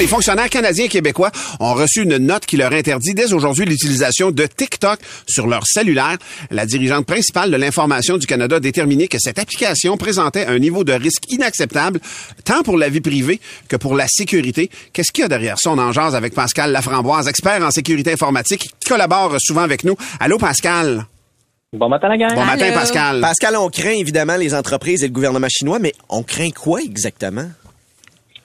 Les fonctionnaires canadiens et québécois ont reçu une note qui leur interdit dès aujourd'hui l'utilisation de TikTok sur leur cellulaire. La dirigeante principale de l'information du Canada a déterminé que cette application présentait un niveau de risque inacceptable, tant pour la vie privée que pour la sécurité. Qu'est-ce qu'il y a derrière ça? On en jase avec Pascal Laframboise, expert en sécurité informatique, qui collabore souvent avec nous. Allô, Pascal? Bon matin, la gang. Bon matin, Allô? Pascal. Pascal, on craint évidemment les entreprises et le gouvernement chinois, mais on craint quoi exactement?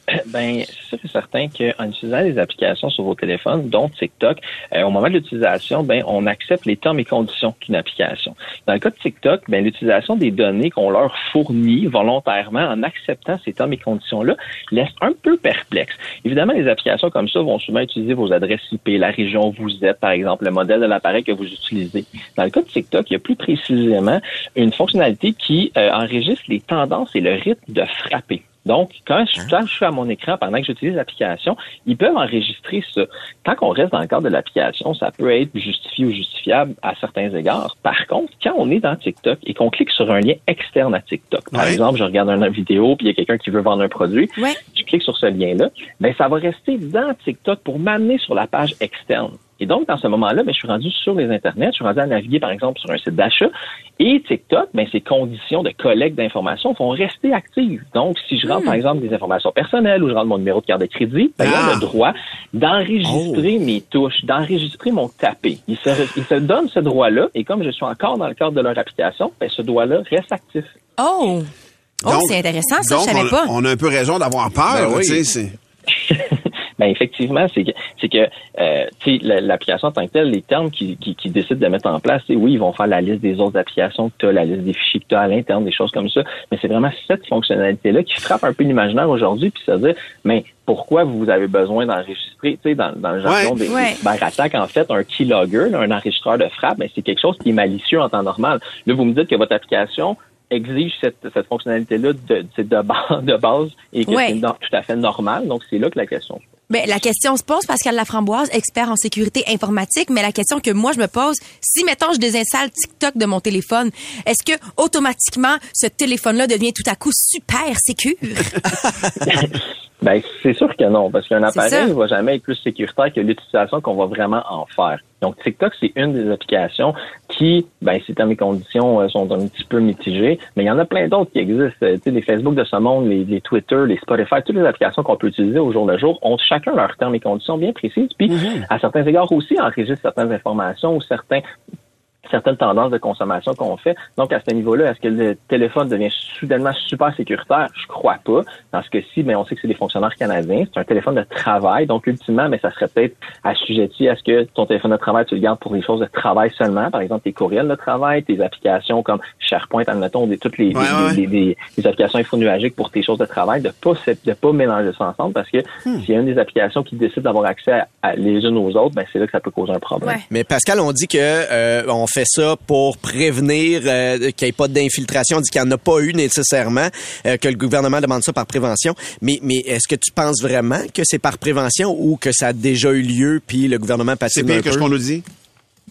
Ben, c'est certain qu'en utilisant les applications sur vos téléphones, dont TikTok, euh, au moment de l'utilisation, ben, on accepte les termes et conditions d'une application. Dans le cas de TikTok, ben, l'utilisation des données qu'on leur fournit volontairement en acceptant ces termes et conditions-là laisse un peu perplexe. Évidemment, les applications comme ça vont souvent utiliser vos adresses IP, la région où vous êtes, par exemple, le modèle de l'appareil que vous utilisez. Dans le cas de TikTok, il y a plus précisément une fonctionnalité qui euh, enregistre les tendances et le rythme de frapper. Donc, quand je, quand je suis à mon écran pendant que j'utilise l'application, ils peuvent enregistrer ça. Tant qu'on reste dans le cadre de l'application, ça peut être justifié ou justifiable à certains égards. Par contre, quand on est dans TikTok et qu'on clique sur un lien externe à TikTok, par Ouais. exemple, je regarde une vidéo puis il y a quelqu'un qui veut vendre un produit, Ouais. je clique sur ce lien-là, ben ça va rester dans TikTok pour m'amener sur la page externe. Et donc, dans ce moment-là, ben, je suis rendu sur les internets, je suis rendu à naviguer, par exemple, sur un site d'achat. Et TikTok, ben, ces conditions de collecte d'informations vont rester actives. Donc, si je rentre, par exemple, des informations personnelles ou je rentre mon numéro de carte de crédit, ben, il Ah. a le droit d'enregistrer mes touches, d'enregistrer mon tapé. Il se, il se donne ce droit-là. Et comme je suis encore dans le cadre de leur application, ben, ce droit-là reste actif. Oh! Oh, c'est intéressant, ça, donc, je savais on, pas. on a un peu raison d'avoir peur. Ben oui. tu sais, c'est- Ben effectivement, c'est que c'est que euh, l'application en tant que telle, les termes qui, qui, qui décident de mettre en place, c'est oui, ils vont faire la liste des autres applications que tu as, la liste des fichiers que tu as à l'interne, des choses comme ça. Mais c'est vraiment cette fonctionnalité-là qui frappe un peu l'imaginaire aujourd'hui, puis se dire, mais pourquoi vous avez besoin d'enregistrer, tu sais, dans, dans le jargon Ouais. des, Ouais. cyberattaques, en fait, un keylogger, un enregistreur de frappe, ben, c'est quelque chose qui est malicieux en temps normal. Là, vous me dites que votre application exige cette, cette fonctionnalité-là de, de, base, de base et que Ouais. c'est tout à fait normal. Donc, c'est là que la question Ben, la question se pose, Pascal Laframboise, expert en sécurité informatique, mais la question que moi je me pose, si mettons je désinstalle TikTok de mon téléphone, est-ce que automatiquement ce téléphone-là devient tout à coup super sécure? Ben, c'est sûr que non, parce qu'un appareil ne va jamais être plus sécuritaire que l'utilisation qu'on va vraiment en faire. Donc, TikTok, c'est une des applications qui, ben, c'est dans mes conditions, euh, sont un petit peu mitigées, mais il y en a plein d'autres qui existent. Euh, Tu sais, les Facebook de ce monde, les, les Twitter, les Spotify, toutes les applications qu'on peut utiliser au jour le jour ont chacun leurs termes et conditions bien précises. Puis, à certains égards aussi, enregistrent certaines informations ou certains certaines tendances de consommation qu'on fait. Donc, à ce niveau-là, est-ce que le téléphone devient soudainement super sécuritaire? Je crois pas. Dans ce cas-ci, mais on sait que c'est des fonctionnaires canadiens. C'est un téléphone de travail. Donc, ultimement, mais ça serait peut-être assujetti à ce que ton téléphone de travail, tu le gardes pour des choses de travail seulement. Par exemple, tes courriels de travail, tes applications comme SharePoint, admettons, des, toutes les, Ouais, des- des- des applications infonuagiques pour tes choses de travail, de pas, de pas mélanger ça ensemble parce que Hmm. s'il y a une des applications qui décide d'avoir accès à, à les unes aux autres, ben, c'est là que ça peut causer un problème. Ouais. Mais Pascal, on dit que euh, on fait ça pour prévenir euh, qu'il n'y ait pas d'infiltration. On dit qu'il n'y en a pas eu nécessairement, euh, que le gouvernement demande ça par prévention. Mais, mais est-ce que tu penses vraiment que c'est par prévention ou que ça a déjà eu lieu puis le gouvernement C'est patine un pire que ce qu'on nous dit.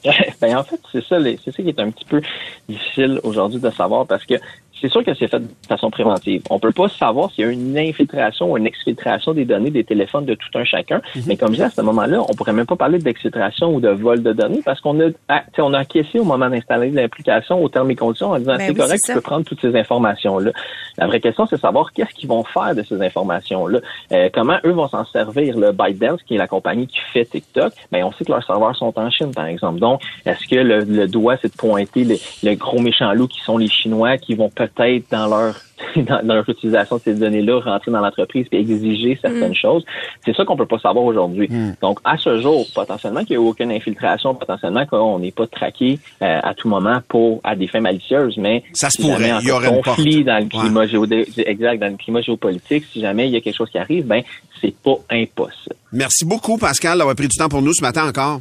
ben en fait, c'est ça, c'est ça qui est un petit peu difficile aujourd'hui de savoir parce que c'est sûr que c'est fait de façon préventive. On peut pas savoir s'il y a une infiltration ou une exfiltration des données des téléphones de tout un chacun. Mais comme je dis, à ce moment-là, on pourrait même pas parler d'exfiltration ou de vol de données parce qu'on a, ah, on a acquiescé au moment d'installer l'application aux termes et conditions en disant Ben c'est oui, correct, tu peux prendre toutes ces informations-là. La vraie question, c'est de savoir qu'est-ce qu'ils vont faire de ces informations-là. Euh, comment eux vont s'en servir. Le ByteDance, qui est la compagnie qui fait TikTok, ben on sait que leurs serveurs sont en Chine, par exemple. Donc, est-ce que le, le doigt, c'est de pointer les, le gros méchant loup qui sont les Chinois qui vont peut- peut-être dans leur dans leur utilisation de ces données-là rentrer dans l'entreprise et exiger certaines choses. C'est ça qu'on peut pas savoir aujourd'hui. Donc, à ce jour, potentiellement qu'il n'y a aucune infiltration, potentiellement qu'on n'est pas traqué euh, à tout moment pour à des fins malicieuses, mais Ça se pourrait, il y aurait une conflit porte. dans le climat géodé- exact, dans le climat géopolitique, si jamais il y a quelque chose qui arrive, ben c'est pas impossible. Merci beaucoup, Pascal, d'avoir pris du temps pour nous ce matin encore.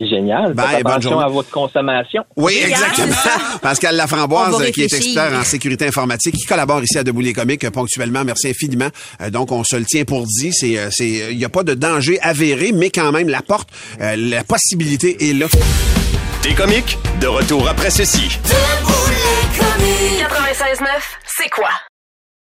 Génial. Bye, Faites attention à votre consommation. Oui, exactement. Pascal Laframboise, euh, qui est expert en sécurité informatique, qui collabore ici à Debout les comiques euh, ponctuellement. Merci infiniment. Euh, donc, on se le tient pour dit. C'est, c'est, il n'y a pas de danger avéré, mais quand même, la porte, euh, la possibilité est là. Des comiques, de retour après ceci. Debout les comiques. 96.9, c'est quoi?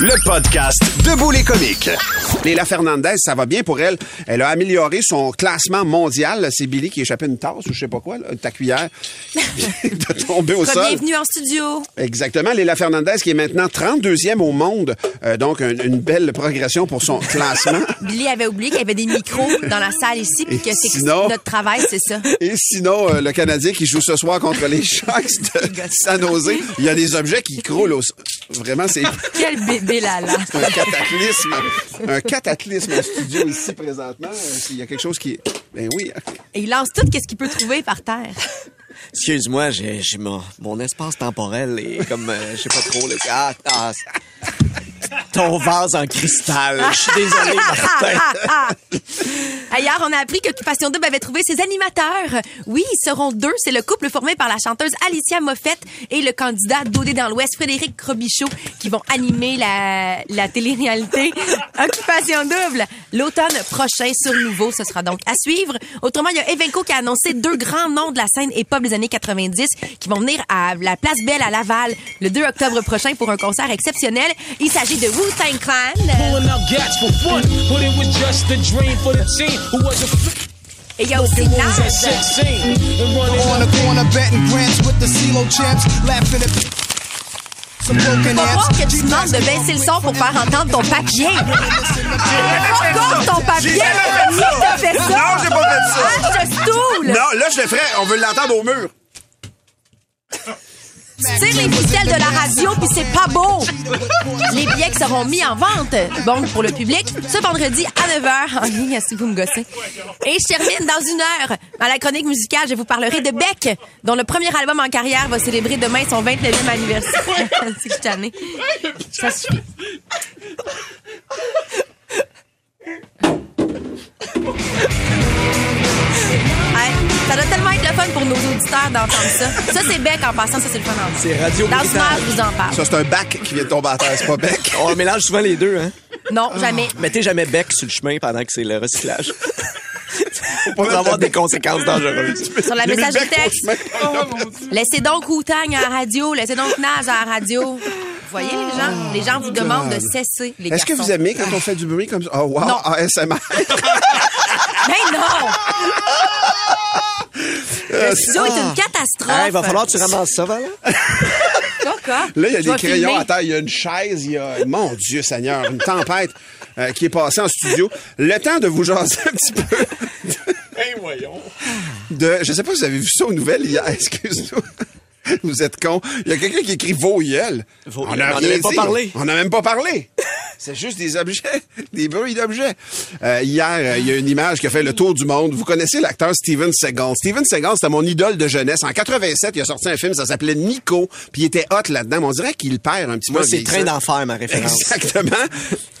Le podcast Debout les comiques. Léla Fernandez, ça va bien pour elle? Elle a amélioré son classement mondial. C'est Billy qui échappait une tasse ou je sais pas quoi, là, ta cuillère, de tomber au sol. Bienvenue en studio. Exactement. Léla Fernandez qui est maintenant 32e au monde. Euh, donc, un- une belle progression pour son classement. Billy avait oublié qu'il y avait des micros dans la salle ici, puis que c'est sinon- notre travail, c'est ça. Et sinon, euh, le Canadien qui joue ce soir contre les Sharks de San Jose, il y a des objets qui croulent au sol. Vraiment, c'est Quel bébé là là. un cataclysme. Un cataclysme en studio ici présentement. Il y a quelque chose qui... Ben oui. Et il lance tout qu'est-ce qu'il peut trouver par terre? Excuse-moi, j'ai, mon, mon espace temporel est comme, euh, je sais pas trop, là. Ah, ah, c'est- ton vase en cristal. Je suis désolé, Martin. Ailleurs, on a appris qu'Occupation Double avait trouvé ses animateurs. Oui, ils seront deux. C'est le couple formé par la chanteuse Alicia Moffett et le candidat d'OD dans l'Ouest, Frédéric Robichaud, qui vont animer la, la télé-réalité Occupation Double l'automne prochain sur Nouveau. Ce sera donc à suivre. Autrement, il y a Evenco qui a annoncé deux grands noms de la scène hip-hop des années 90 qui vont venir à la Place Belle à Laval le 2 octobre prochain pour un concert exceptionnel. Il s'agit de Wu-Tang Clan. Et il y a aussi Nas. Faut voir que tu demandes de baisser le son pour faire entendre ton papier. Pourquoi ton papier? Qui t'a fait ça? Non, j'ai pas fait ça. Ah, je stoule! Non, là, je le ferais. On veut l'entendre au mur. Tu tires les ficelles de la radio puis c'est pas beau. Les billets qui seront mis en vente, bon pour le public, ce vendredi à 9h en ligne si vous me gossez. Et je termine dans une heure. À la chronique musicale, je vous parlerai de Beck, dont le premier album en carrière va célébrer demain son 29e anniversaire. C'est que je. Ça suffit. nos auditeurs d'entendre ça. Ça, c'est Beck en passant, ça, c'est le fun d'entendre. C'est Radio Dans ce Britannique. match, je vous en parle. Ça, c'est un bac qui vient de tomber à terre. C'est pas bec. On mélange souvent les deux, hein? Non, jamais. Mettez jamais bec sur le chemin pendant que c'est le recyclage. Pour avoir des conséquences dangereuses. Sur la J'ai mis le message bec au texte. chemin. Laissez donc Wu-Tang à la radio, laissez donc Naz à la radio. Vous voyez, les gens? Les gens vous demandent de cesser, les Est-ce que garçons. vous aimez quand on fait du bruit comme ça? Oh, wow. Non. ASMR. Mais non! Le studio est une catastrophe. Hey, il va falloir que tu ramasses ça, Val. Coca. Là, il y a des crayons filmer. à terre, il y a une chaise, il y a, mon Dieu Seigneur, une tempête euh, qui est passée en studio. Le temps de vous jaser un petit peu. De, je sais pas si vous avez vu ça aux nouvelles hier, excuse-moi. Vous êtes con. Il y a quelqu'un qui écrit Voyelle. Vos- On n'a rien même pas dit. parlé. On n'a même pas parlé. C'est juste des objets, des bruits d'objets. Euh, hier, euh, il y a une image qui a fait le tour du monde. Vous connaissez l'acteur Steven Seagal. Steven Seagal, c'était mon idole de jeunesse. En 87, il a sorti un film, ça s'appelait Nico, puis il était hot là-dedans. Mais on dirait qu'il perd un petit Moi, peu. en c'est Train d'enfer, ma référence. Exactement.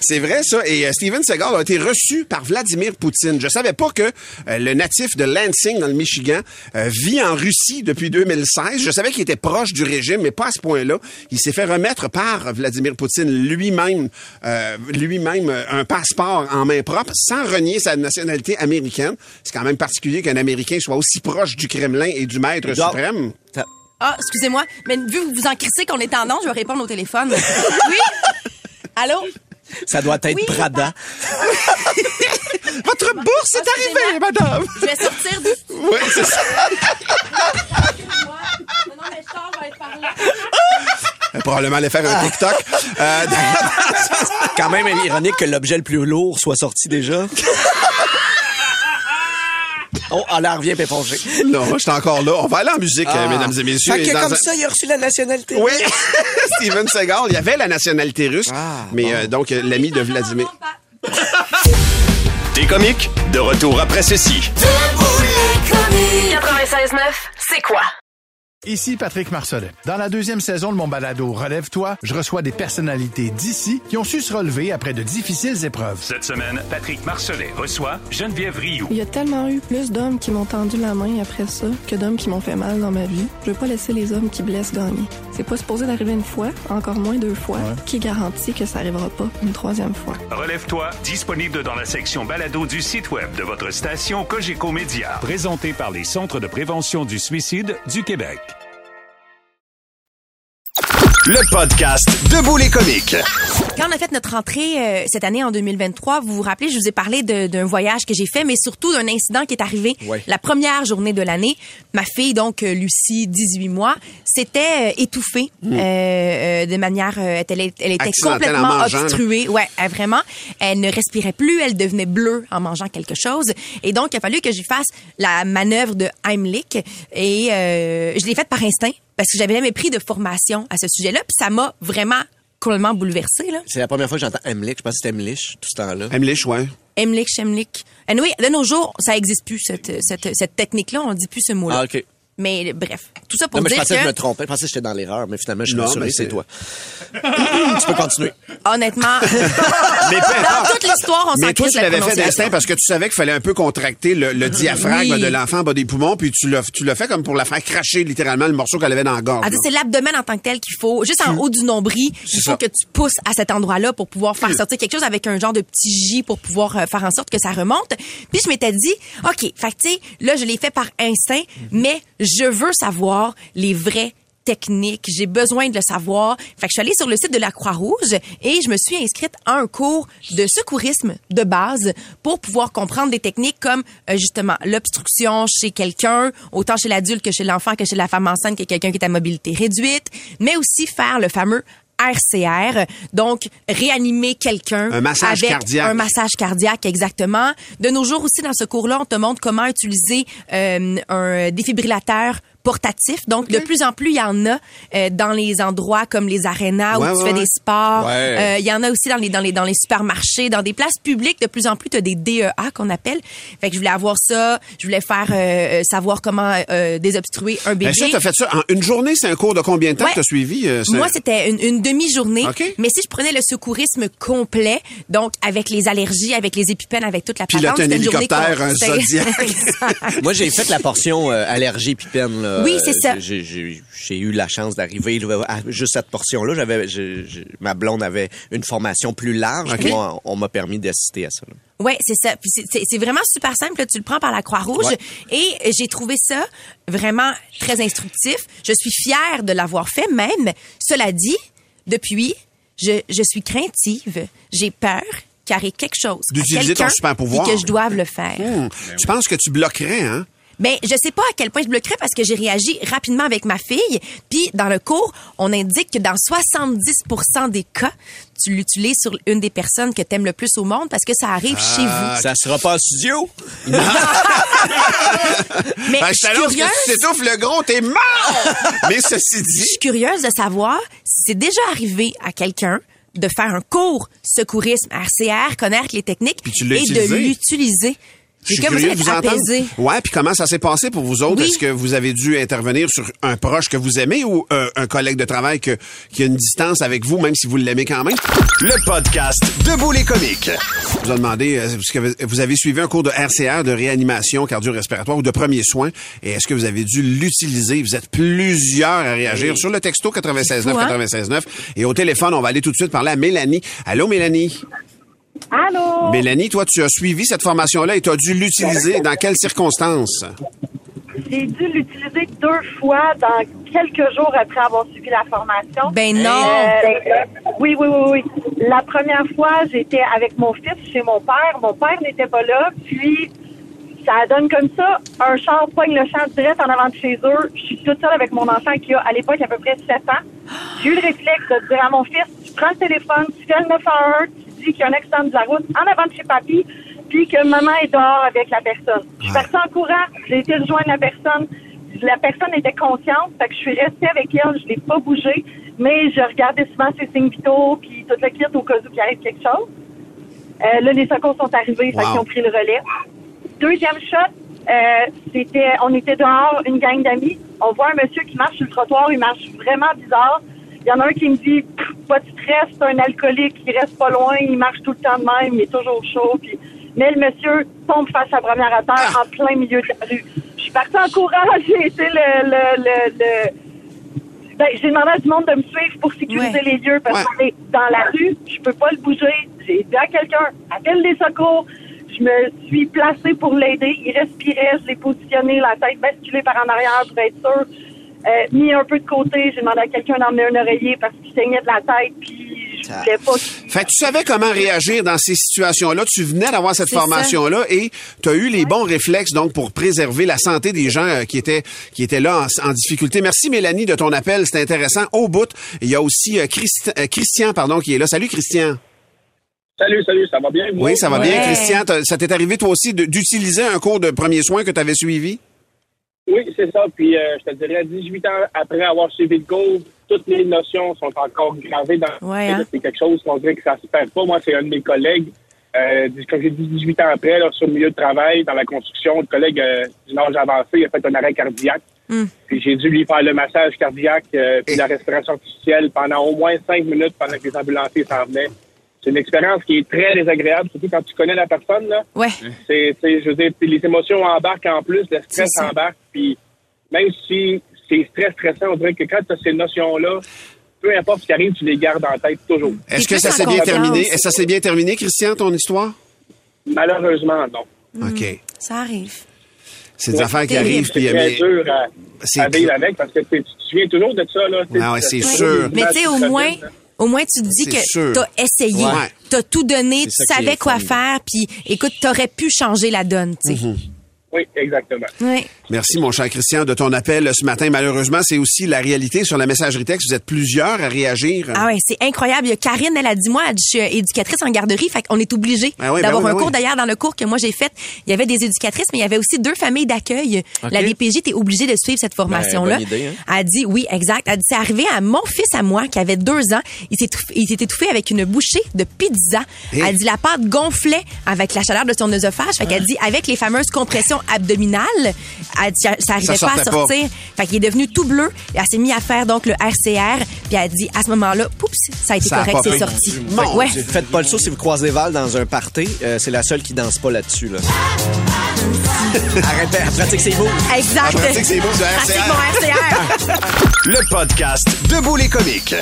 C'est vrai, ça. Et euh, Steven Seagal a été reçu par Vladimir Poutine. Je savais pas que euh, le natif de Lansing, dans le Michigan, vit en Russie depuis 2016. Je savais qu'il était proche du régime, mais pas à ce point-là. Il s'est fait remettre par Vladimir Poutine lui-même, euh, lui-même euh, un passeport en main propre, sans renier sa nationalité américaine. C'est quand même particulier qu'un Américain soit aussi proche du Kremlin et du maître suprême. Ah, excusez-moi, mais vu que vous en crissez qu'on est en an, je vais répondre au téléphone. Oui? Allô? Ça doit être Oui. Prada. Votre bourse est arrivée, madame! Je vais sortir du... Oui, c'est ça. Vais être par là. Elle probablement aller faire un TikTok. Euh, Quand même ironique que l'objet le plus lourd soit sorti déjà. Oh, elle en revient péponger. non, je suis encore là. On va aller en musique, euh, mesdames et messieurs. Ah. Fait Et que dans comme un- ça, il a reçu la nationalité. Oui, Steven Seagal. Il y avait la nationalité russe, Ah, mais euh, donc euh, l'ami de Vladimir. Des comiques, de retour après ceci. 96.9, c'est quoi? Ici Patrick Marcelet. Dans la deuxième saison de mon balado Relève-toi, je reçois des personnalités d'ici qui ont su se relever après de difficiles épreuves. Cette semaine, Patrick Marcelet reçoit Geneviève Rioux. Il y a tellement eu plus d'hommes qui m'ont tendu la main après ça que d'hommes qui m'ont fait mal dans ma vie. Je veux pas laisser les hommes qui blessent gagner. C'est pas supposé d'arriver une fois, encore moins deux fois. Qui garantit que ça arrivera pas une troisième fois? Relève-toi, disponible dans la section balado du site web de votre station Cogeco Média. Présenté par les Centres de prévention du suicide du Québec. Le podcast Debout les comiques. Quand on a fait notre rentrée euh, cette année en 2023, vous vous rappelez, je vous ai parlé de- d'un voyage que j'ai fait, mais surtout d'un incident qui est arrivé Ouais. la première journée de l'année. Ma fille, donc euh, Lucie, 18 mois, s'était euh, étouffée euh, euh, de manière... euh, elle, elle était complètement obstruée. Ouais, euh, vraiment. Elle ne respirait plus, elle devenait bleue en mangeant quelque chose. Et donc, il a fallu que je fasse la manœuvre de Heimlich. Et euh, je l'ai faite par instinct parce que j'avais jamais pris de formation à ce sujet-là. Puis ça m'a vraiment complètement bouleversée. Là. C'est la première fois que j'entends Emlich. Je pense que c'était Emlich tout ce temps-là. Emlich, ouais. Emlich, Shemlich. Anyway, de nos jours, ça existe plus, cette, cette, cette technique-là. On dit plus ce mot-là. Ah, OK. Mais bref, tout ça pour Non, mais je dire pensais que je me trompais. Je pensais que j'étais dans l'erreur, mais finalement, je suis Non, rassuré, mais c'est toi. tu peux continuer. honnêtement, Mais peu dans toute l'histoire, on s'en Mais toi, tu la l'avais fait prononciation. d'instinct parce que tu savais qu'il fallait un peu contracter le, le diaphragme Oui. de l'enfant en bas des poumons, puis tu l'as, tu l'as fait comme pour la faire cracher littéralement le morceau qu'elle avait dans la gorge. Ah, c'est l'abdomen en tant que tel qu'il faut, juste en haut du nombril, il faut ça. que tu pousses à cet endroit-là pour pouvoir faire sortir quelque chose avec un genre de petit J pour pouvoir euh, faire en sorte que ça remonte. Puis je m'étais dit, OK, fait là, je l'ai fait par instinct, mais je veux savoir les vraies techniques. J'ai besoin de le savoir. Fait que je suis allée sur le site de la Croix-Rouge et je me suis inscrite à un cours de secourisme de base pour pouvoir comprendre des techniques comme euh, justement l'obstruction chez quelqu'un, autant chez l'adulte que chez l'enfant que chez la femme enceinte que quelqu'un qui est à mobilité réduite, mais aussi faire le fameux RCR, donc réanimer quelqu'un Un massage avec cardiaque. un massage cardiaque exactement. De nos jours aussi dans ce cours-là, on te montre comment utiliser euh, un défibrillateur portatif. Donc de plus en plus, il y en a euh, dans les endroits comme les arénas Ouais, où tu ouais, fais ouais. des sports. Ouais. Euh, il y en a aussi dans les dans les dans les supermarchés, dans des places publiques. De plus en plus, tu as des DEA qu'on appelle. Fait que je voulais avoir ça. Je voulais faire euh, euh, savoir comment euh, désobstruer un bébé. Ben, ça, t'as fait ça en une journée, c'est un cours de combien de temps Ouais. que t'as suivi? euh, c'est- Moi, c'était une, une demi-journée. OK. Mais si je prenais le secourisme complet, donc avec les allergies, avec les épipènes, avec toute la Pilote patente, un c'était une journée un Zodiac. Moi, j'ai fait la portion euh, allergie épipène. là. Oui, c'est ça. J'ai- eu la chance d'arriver à juste cette portion-là. J'avais, ma blonde avait une formation plus large. Moi, on m'a permis d'assister à ça. là. Ouais, c'est ça. Puis c'est- vraiment super simple. là. Tu le prends par la Croix-Rouge. Ouais. Et j'ai trouvé ça vraiment très instructif. Je suis fière de l'avoir fait même. Cela dit, depuis, je, je suis craintive. J'ai peur qu'il y ait quelque chose. D'utiliser ton quelqu'un super pouvoir. puis que je doive le faire. Hmm. Tu penses que tu bloquerais, hein? Ben, je sais pas à quel point je bloquerais parce que j'ai réagi rapidement avec ma fille. Puis, dans le cours, on indique que dans 70% des cas, tu l'utilises sur une des personnes que t'aimes le plus au monde parce que ça arrive chez vous. Ça sera pas en studio? Mais Ben, je je suis que curieuse. si tu t'étouffes le gros, t'es mort! Mais ceci Je dit, suis curieuse de savoir si c'est déjà arrivé à quelqu'un de faire un cours secourisme RCR, connaître les techniques et utilisé. de l'utiliser. Je suis curieux de vous entendre. Ouais, puis comment ça s'est passé pour vous autres? Oui. Est-ce que vous avez dû intervenir sur un proche que vous aimez ou euh, un collègue de travail que, qui a une distance avec vous, même si vous l'aimez quand même? Le podcast Debout les comiques. Je vous ai demandé, euh, est-ce que vous avez suivi un cours de RCR, de réanimation cardio-respiratoire ou de premiers soins, et est-ce que vous avez dû l'utiliser? Vous êtes plusieurs à réagir sur le texto 969 fou, hein? 969 et au téléphone, on va aller tout de suite parler à Mélanie. Allô, Mélanie? Allô? Mélanie, toi, tu as suivi cette formation-là et tu as dû l'utiliser dans quelles circonstances? j'ai dû l'utiliser deux fois dans quelques jours après avoir suivi la formation. Ben non. Euh, oui, oui, oui, oui. La première fois, j'étais avec mon fils chez mon père. Mon père n'était pas là. Puis, ça donne comme ça. Un char pogne le champ direct en avant de chez eux. Je suis toute seule avec mon enfant qui a, à l'époque, à peu près 7 ans. J'ai eu le réflexe de dire à mon fils, tu prends le téléphone, tu fais le 911, tu qu'il y a un accident de la route en avant de chez papy, puis que maman est dehors avec la personne. Je suis partie en courant, j'ai été rejoindre la personne. La personne était consciente, fait que je suis restée avec elle, je l'ai pas bougé, mais je regardais souvent ses signes vitaux, puis toute la kit au cas où il arrive quelque chose. Euh, là, les secours sont arrivés, fait Wow. qu'ils ont pris le relais. Deuxième shot, euh, c'était, on était dehors, une gang d'amis. On voit un monsieur qui marche sur le trottoir, il marche vraiment bizarre. Il y en a un qui me dit, pas de stress, c'est un alcoolique, il reste pas loin, il marche tout le temps de même, il est toujours chaud. Puis, mais le monsieur tombe face à la première à terre en plein milieu de la rue. Je suis partie en courant, j'ai été le, le, le, le- ben, j'ai demandé à du monde de me suivre pour sécuriser les lieux parce qu'on est dans la rue, je peux pas le bouger. J'ai dit à quelqu'un, appelle les secours. Je me suis placée pour l'aider. Il respirait, je l'ai positionné, la tête basculée par en arrière pour être sûr. Euh, mis un peu de côté, j'ai demandé à quelqu'un d'emmener un oreiller parce qu'il saignait de la tête, puis je voulais pas Fait que tu savais comment réagir dans ces situations-là. Tu venais d'avoir cette formation-là et tu as eu les bons réflexes donc pour préserver la santé des gens euh, qui étaient qui étaient là en, en difficulté. Merci Mélanie de ton appel, c'était intéressant. Au bout, il y a aussi euh, Christi- euh, Christian pardon qui est là. Salut Christian. Salut, salut, ça va bien? vous? Oui, ça va bien. Christian. Ça t'est arrivé toi aussi d'utiliser un cours de premiers soins que tu avais suivi? Oui, c'est ça. Puis, euh, je te dirais, 18 ans après avoir suivi le cours, toutes les notions sont encore gravées dans Ouais, hein? C'est quelque chose qu'on dirait que ça se perd pas. Moi, c'est un de mes collègues, euh, comme j'ai dit, 18 ans après, là, sur le milieu de travail, dans la construction, le collègue euh, du âge avancé, il a fait un arrêt cardiaque. Hmm. Puis j'ai dû lui faire le massage cardiaque euh, puis la respiration artificielle pendant au moins cinq minutes pendant que les ambulanciers s'en venaient. C'est une expérience qui est très désagréable, surtout quand tu connais la personne. Là. Ouais. C'est, je veux dire, puis les émotions embarquent en plus, le stress embarque. Puis même si c'est très stressant, on dirait que quand tu as ces notions-là, peu importe ce qui arrive, tu les gardes en tête toujours. Est-ce que ça s'est bien terminé? Est-ce que ça s'est bien terminé Christian ton histoire? Malheureusement, non. OK. Ça arrive. C'est des Ouais. affaires qui C'est arrivent puis très mais- dur à, C'est à vivre avec parce que tu tu te souviens toujours de ça. Là, Ah ouais, c'est sûr. Mais tu sais, au moins, au moins, tu te dis C'est que t'as essayé, Ouais. t'as tout donné, tu C'est savais quoi fun. faire, puis écoute, t'aurais pu changer la donne, tu sais. Mhm. Oui, exactement. Ouais. Merci, mon cher Christian, de ton appel ce matin. Malheureusement, c'est aussi la réalité sur la messagerie texte. Vous êtes plusieurs à réagir. Ah ouais, c'est incroyable. Il y a Karine, elle a dit moi, je suis éducatrice en garderie, fait qu'on est obligé Ah oui, ben d'avoir oui, un ben cours. oui. D'ailleurs, dans le cours que moi j'ai fait, il y avait des éducatrices, mais il y avait aussi deux familles d'accueil. La DPJ était obligée de suivre cette formation-là. Ben, idée, hein. Elle a dit oui, exact. Elle a dit c'est arrivé à mon fils à moi qui avait deux ans. Il s'est étouffé- il s'est étouffé avec une bouchée de pizza. Eh. Elle a dit la pâte gonflait avec la chaleur de son œsophage. Fait qu'elle dit avec les fameuses compressions abdominales, elle dit, ça arrivait Ça pas à sortait pas. sortir. Fait qu'il est devenu tout bleu. Elle s'est mis à faire donc le RCR. Puis elle a dit à ce moment-là, poups, ça a été Ça correct, c'est sorti. Mon ouais. Faites pas le saut si vous croisez Val dans un party. euh, c'est la seule qui danse pas là-dessus. Là. Arrête, elle pratique ses mots. Exact. Elle pratique ses mots Pratique RCR. Le podcast Debout les comiques.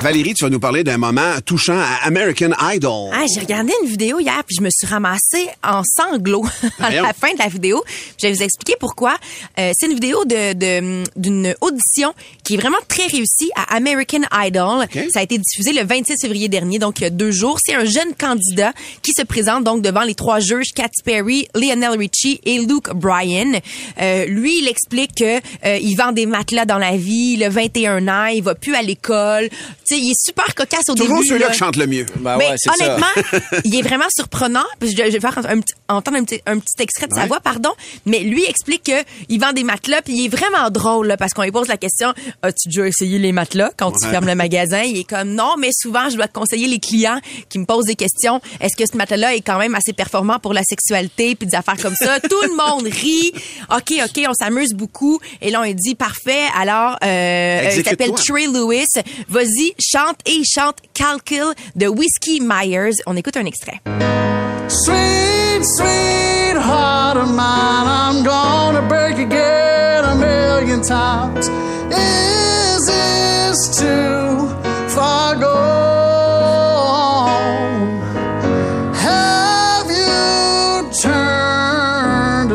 Valérie, tu vas nous parler d'un moment touchant à American Idol. Ah, j'ai regardé une vidéo hier puis je me suis ramassée en sanglots à la fin de la vidéo. Je vais vous expliquer pourquoi. Euh, c'est une vidéo de de- d'une audition qui est vraiment très réussie à American Idol. Ça a été diffusé le 26 février dernier, donc il y a deux jours. C'est un jeune candidat qui se présente donc devant les trois juges Katy Perry, Lionel Richie et Luke Bryan. Euh, lui, il explique que euh, il vend des matelas dans la vie, il a 21 ans, il va plus à l'école. Tu sais, il est super cocasse au Toujours début. ceux-là là. qui chantent le mieux. Mais honnêtement, il est vraiment surprenant. Je, je vais faire un entendre un petit, un petit extrait de sa Ouais. voix, pardon. Mais lui explique que il vend des matelas, puis il est vraiment drôle là, parce qu'on lui pose la question As-tu déjà essayé les matelas quand tu Ouais. fermes le magasin? Il est comme non, mais souvent je dois conseiller les clients qui me posent des questions. Est-ce que ce matelas est quand même assez performant pour la sexualité, puis des affaires comme ça? Tout le monde rit. Ok, ok, on s'amuse beaucoup. Et là on dit parfait. Alors, euh, il s'appelle. Trey Lewis. Vas-y, chante et il chante Calcul de Whiskey Myers. On écoute un extrait. Sweet, sweetheart of mine, I'm gonna break again a million times. Is this too far gone?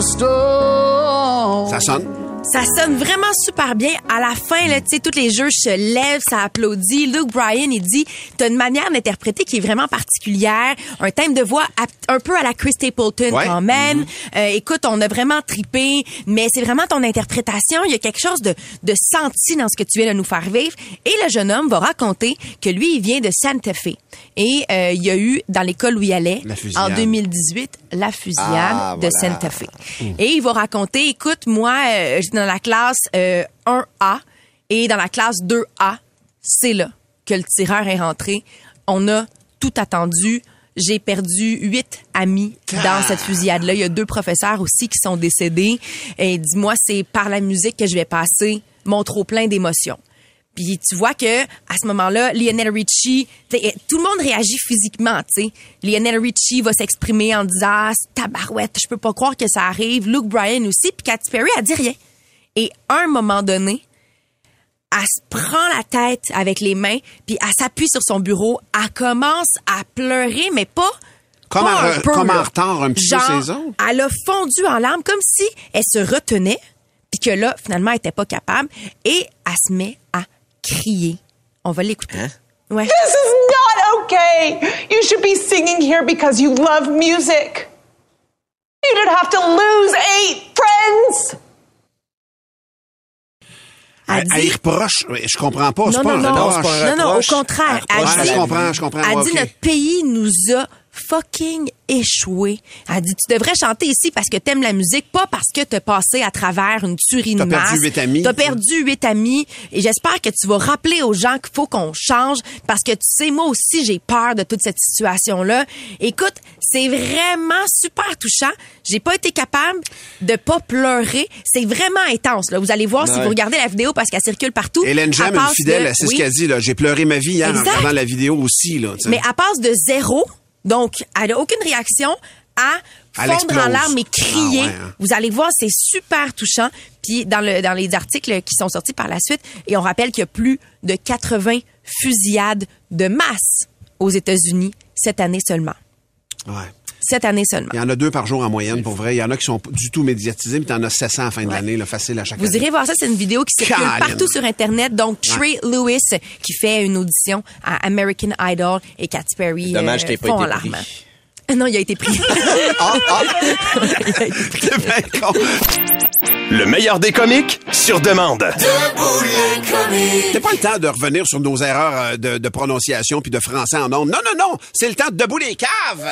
Have you turned to stone? Ça sonne. Vraiment super bien. À la fin, là, tu sais, tous les jeux se lèvent, ça applaudit. Luke Bryan, il dit, t'as une manière d'interpréter qui est vraiment particulière, un thème de voix un peu à la Chris Stapleton Ouais. quand même. Euh, écoute, on a vraiment tripé, mais c'est vraiment ton interprétation. Il y a quelque chose de, de senti dans ce que tu viens de nous faire vivre. Et le jeune homme va raconter que lui, il vient de Santa Fe. Et euh, il y a eu, dans l'école où il allait, en 2018, la fusillade Ah, de voilà. Santa Fe. Et il va raconter, écoute, moi, euh, dans la classe euh, 1A et dans la classe 2A, c'est là que le tireur est rentré. On a tout attendu. J'ai perdu huit amis dans cette fusillade-là. Il y a deux professeurs aussi qui sont décédés. Et dis-moi, c'est par la musique que je vais passer mon trop plein d'émotions. Puis tu vois que à ce moment-là, Lionel Richie, t'sais, tout le monde réagit physiquement, tu sais. Lionel Richie va s'exprimer en disant ah, tabarouette, je peux pas croire que ça arrive. Luke Bryan aussi, puis Katy Perry a dit rien. Et à un moment donné, elle se prend la tête avec les mains, puis elle s'appuie sur son bureau, elle commence à pleurer, mais pas Comme pas en un peu, comme en retard un petit peu ses autres. Elle a fondu en larmes comme si elle se retenait, puis que là, finalement, elle était pas capable, et elle se met à crier. On va l'écouter. Ouais. This is not okay. You should be singing here because you love music. You didn't have to lose eight friends. Elle, elle y reproche. Je comprends pas. Non, pas non, un non, non, non, au contraire. Elle Elle dit, je comprends, je comprends. Elle dit notre pays nous a fucking échoué. Elle dit tu devrais chanter ici parce que t'aimes la musique, pas parce que t'as passé à travers une tuerie de T'as masse. perdu huit amis. T'as perdu huit amis. Et j'espère que tu vas rappeler aux gens qu'il faut qu'on change parce que tu sais, moi aussi, j'ai peur de toute cette situation-là. Écoute, c'est vraiment super touchant. J'ai pas été capable de pas pleurer. C'est vraiment intense, là. Vous allez voir si vous regardez la vidéo parce qu'elle circule partout. Hélène Jam, une fidèle, de- c'est ce qu'elle dit. là. J'ai pleuré ma vie hier en Exact. regardant la vidéo aussi. Là. Mais elle passe de zéro, donc elle n'a aucune réaction, à fondre en larmes et crier. Ah ouais, hein. Vous allez voir, c'est super touchant. Puis dans, le, dans les articles qui sont sortis par la suite, et on rappelle qu'il y a plus de 80 fusillades de masse aux États-Unis cette année seulement. Ouais. Cette année seulement. Il y en a deux par jour en moyenne, pour vrai. Il y en a qui sont pas du tout médiatisés, mais t'en as 700 à la fin de l'année, là, facile à chaque Vous année. irez voir ça, c'est une vidéo qui circule partout sur Internet. Donc, Trey Lewis qui fait une audition à American Idol et Katy Perry Dommage euh, pas font en été pris. larmes. Non, il a été pris. Le meilleur des comiques sur demande. C'est pas le temps de revenir sur nos erreurs euh, de, de prononciation puis de français en nombre. Non, non, non. C'est le temps de debout les caves.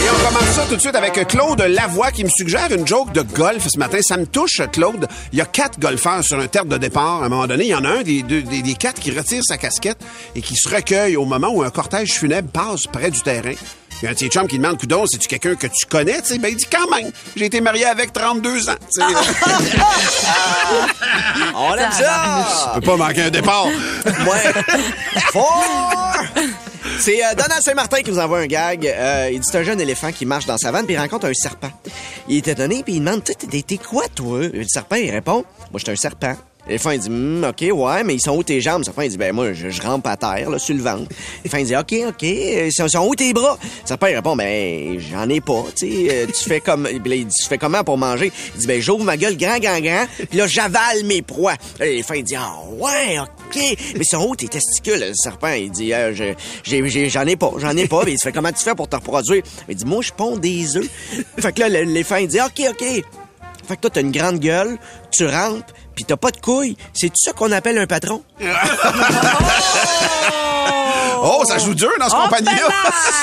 Et on commence ça tout de suite avec Claude Lavoie qui me suggère une joke de golf ce matin. Ça me touche, Claude. Il y a quatre golfeurs sur un terre de départ. À un moment donné, il y en a un des, deux- des, des quatre qui retire sa casquette et qui se recueille au moment où un cortège funèbre passe près du terrain. Il y a un petit chum qui demande, coudon, c'est-tu quelqu'un que tu connais? Tu sais, ben, il dit quand même, j'ai été marié avec 32 ans. On aime ça! Tu peux pas manquer un départ. Ouais. C'est euh, Donald Saint-Martin qui nous envoie un gag. Euh, il dit c'est un jeune éléphant qui marche dans sa vanne puis il rencontre un serpent. Il est étonné puis il demande t'es quoi toi? Le serpent il répond Moi j'étais un serpent. L'éléphant il dit Hum, ok ouais mais ils sont où tes jambes? Serpent il dit ben moi je, je rampe à terre là sur le ventre. L'éléphant il dit ok ok ils sont, sont où tes bras? Serpent il répond ben j'en ai pas tu sais euh, tu fais comme là, il dit tu fais comment pour manger? Il dit ben j'ouvre ma gueule grand grand grand puis là j'avale mes proies. Là, L'éléphant il dit ah ouais ok mais sont où tes testicules Le serpent? Il dit Euh, j'en ai pas j'en ai pas. Puis il fait comment tu fais pour te reproduire? Il dit moi je ponds des œufs. fait que là le- l'éléphant il dit ok ok fait que toi, t'as une grande gueule, tu rampes, puis t'as pas de couilles. C'est tout ça qu'on appelle un patron? Oh, ça joue dur dans ce Oh, compagnie-là.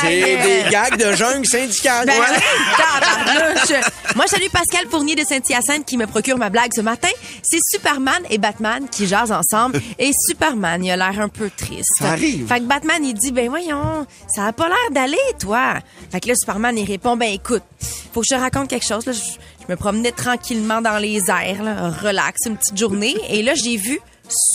C'est des gags de jungle syndicale. Ben Ouais. Moi, je salue Pascal Fournier de Saint-Hyacinthe qui me procure ma blague ce matin. C'est Superman et Batman qui jasent ensemble. Et Superman, il a l'air un peu triste. Ça arrive. Fait que Batman, il dit, ben voyons, ça a pas l'air d'aller, toi. Fait que là, Superman, il répond, ben écoute, faut que je te raconte quelque chose. Là, je, je me promenais tranquillement dans les airs, là, relax, une petite journée. Et là, j'ai vu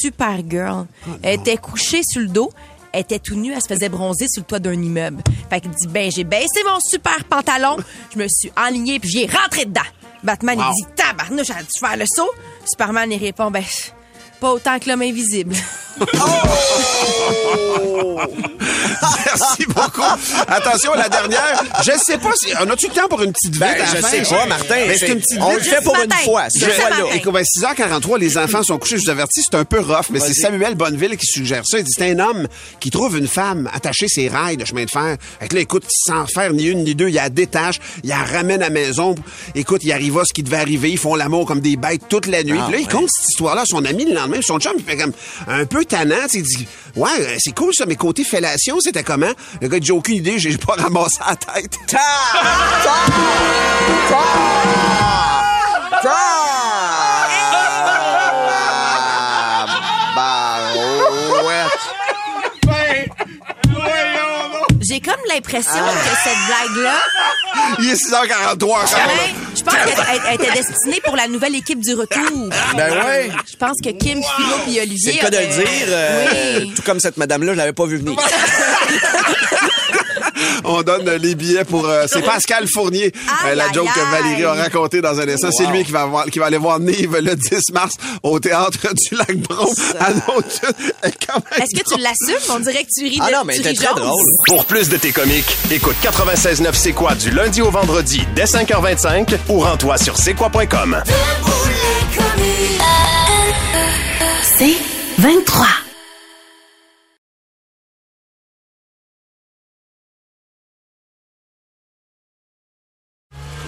Supergirl. Elle était couchée sur le dos. Elle était tout nue, elle se faisait bronzer sur le toit d'un immeuble. Fait qu'il dit, ben, j'ai baissé mon super pantalon, je me suis enligné puis j'y ai rentré dedans. Batman, Wow. il dit, tabarnouche, j'ai dû faire le saut. Superman, il répond, ben, pas autant que l'homme invisible. Merci beaucoup. Attention, la dernière. Je sais pas si. On a-tu le temps pour une petite vite Ben, à la je fin? sais pas, Martin. Mais c'est une petite On vite. le fait pour une fois, Je-. Écoute, ben, 6h43, les enfants sont couchés. Je vous avertis, c'est un peu rough, mais c'est Samuel Bonneville qui suggère ça. Il dit, c'est un homme qui trouve une femme attachée ses rails de chemin de fer. Fait que là, écoute, sans faire ni une ni deux, il la détache, il la ramène à la maison. Écoute, il arriva ce qui devait arriver. Ils font l'amour comme des bêtes toute la nuit. Ah, Puis là, il ouais. compte cette histoire-là à son ami le lendemain. Son chum, il fait comme un peu tannant. tu dit, ouais, euh, c'est cool ça, mais côté fellation, c'était comment? Le gars, j'ai aucune idée, j'ai pas ramassé la tête. J'ai comme l'impression que cette blague-là, Il est 6h43 encore. là. Je pense qu'elle elle- elle était destinée pour la nouvelle équipe du retour. Ben ouais. Je pense que Kim, Philo et C'est Olivier. le cas de le dire. euh, Oui. Tout comme cette madame-là, je l'avais pas vu venir. On donne les billets pour. euh, c'est Pascal Fournier, euh, la Aïe, joke que Valérie a racontée dans un instant. C'est Wow. lui qui va, voir, qui va aller voir Nive le 10 mars au théâtre du Lac Brome à Nauton. Est-ce que tu l'assumes? On dirait que tu ris de Ah non, mais ris très drôle. Pour plus de tes comiques, écoute 96.9 C'est quoi du lundi au vendredi dès 5h25 ou rends-toi sur c'est quoi.com. C'est 23.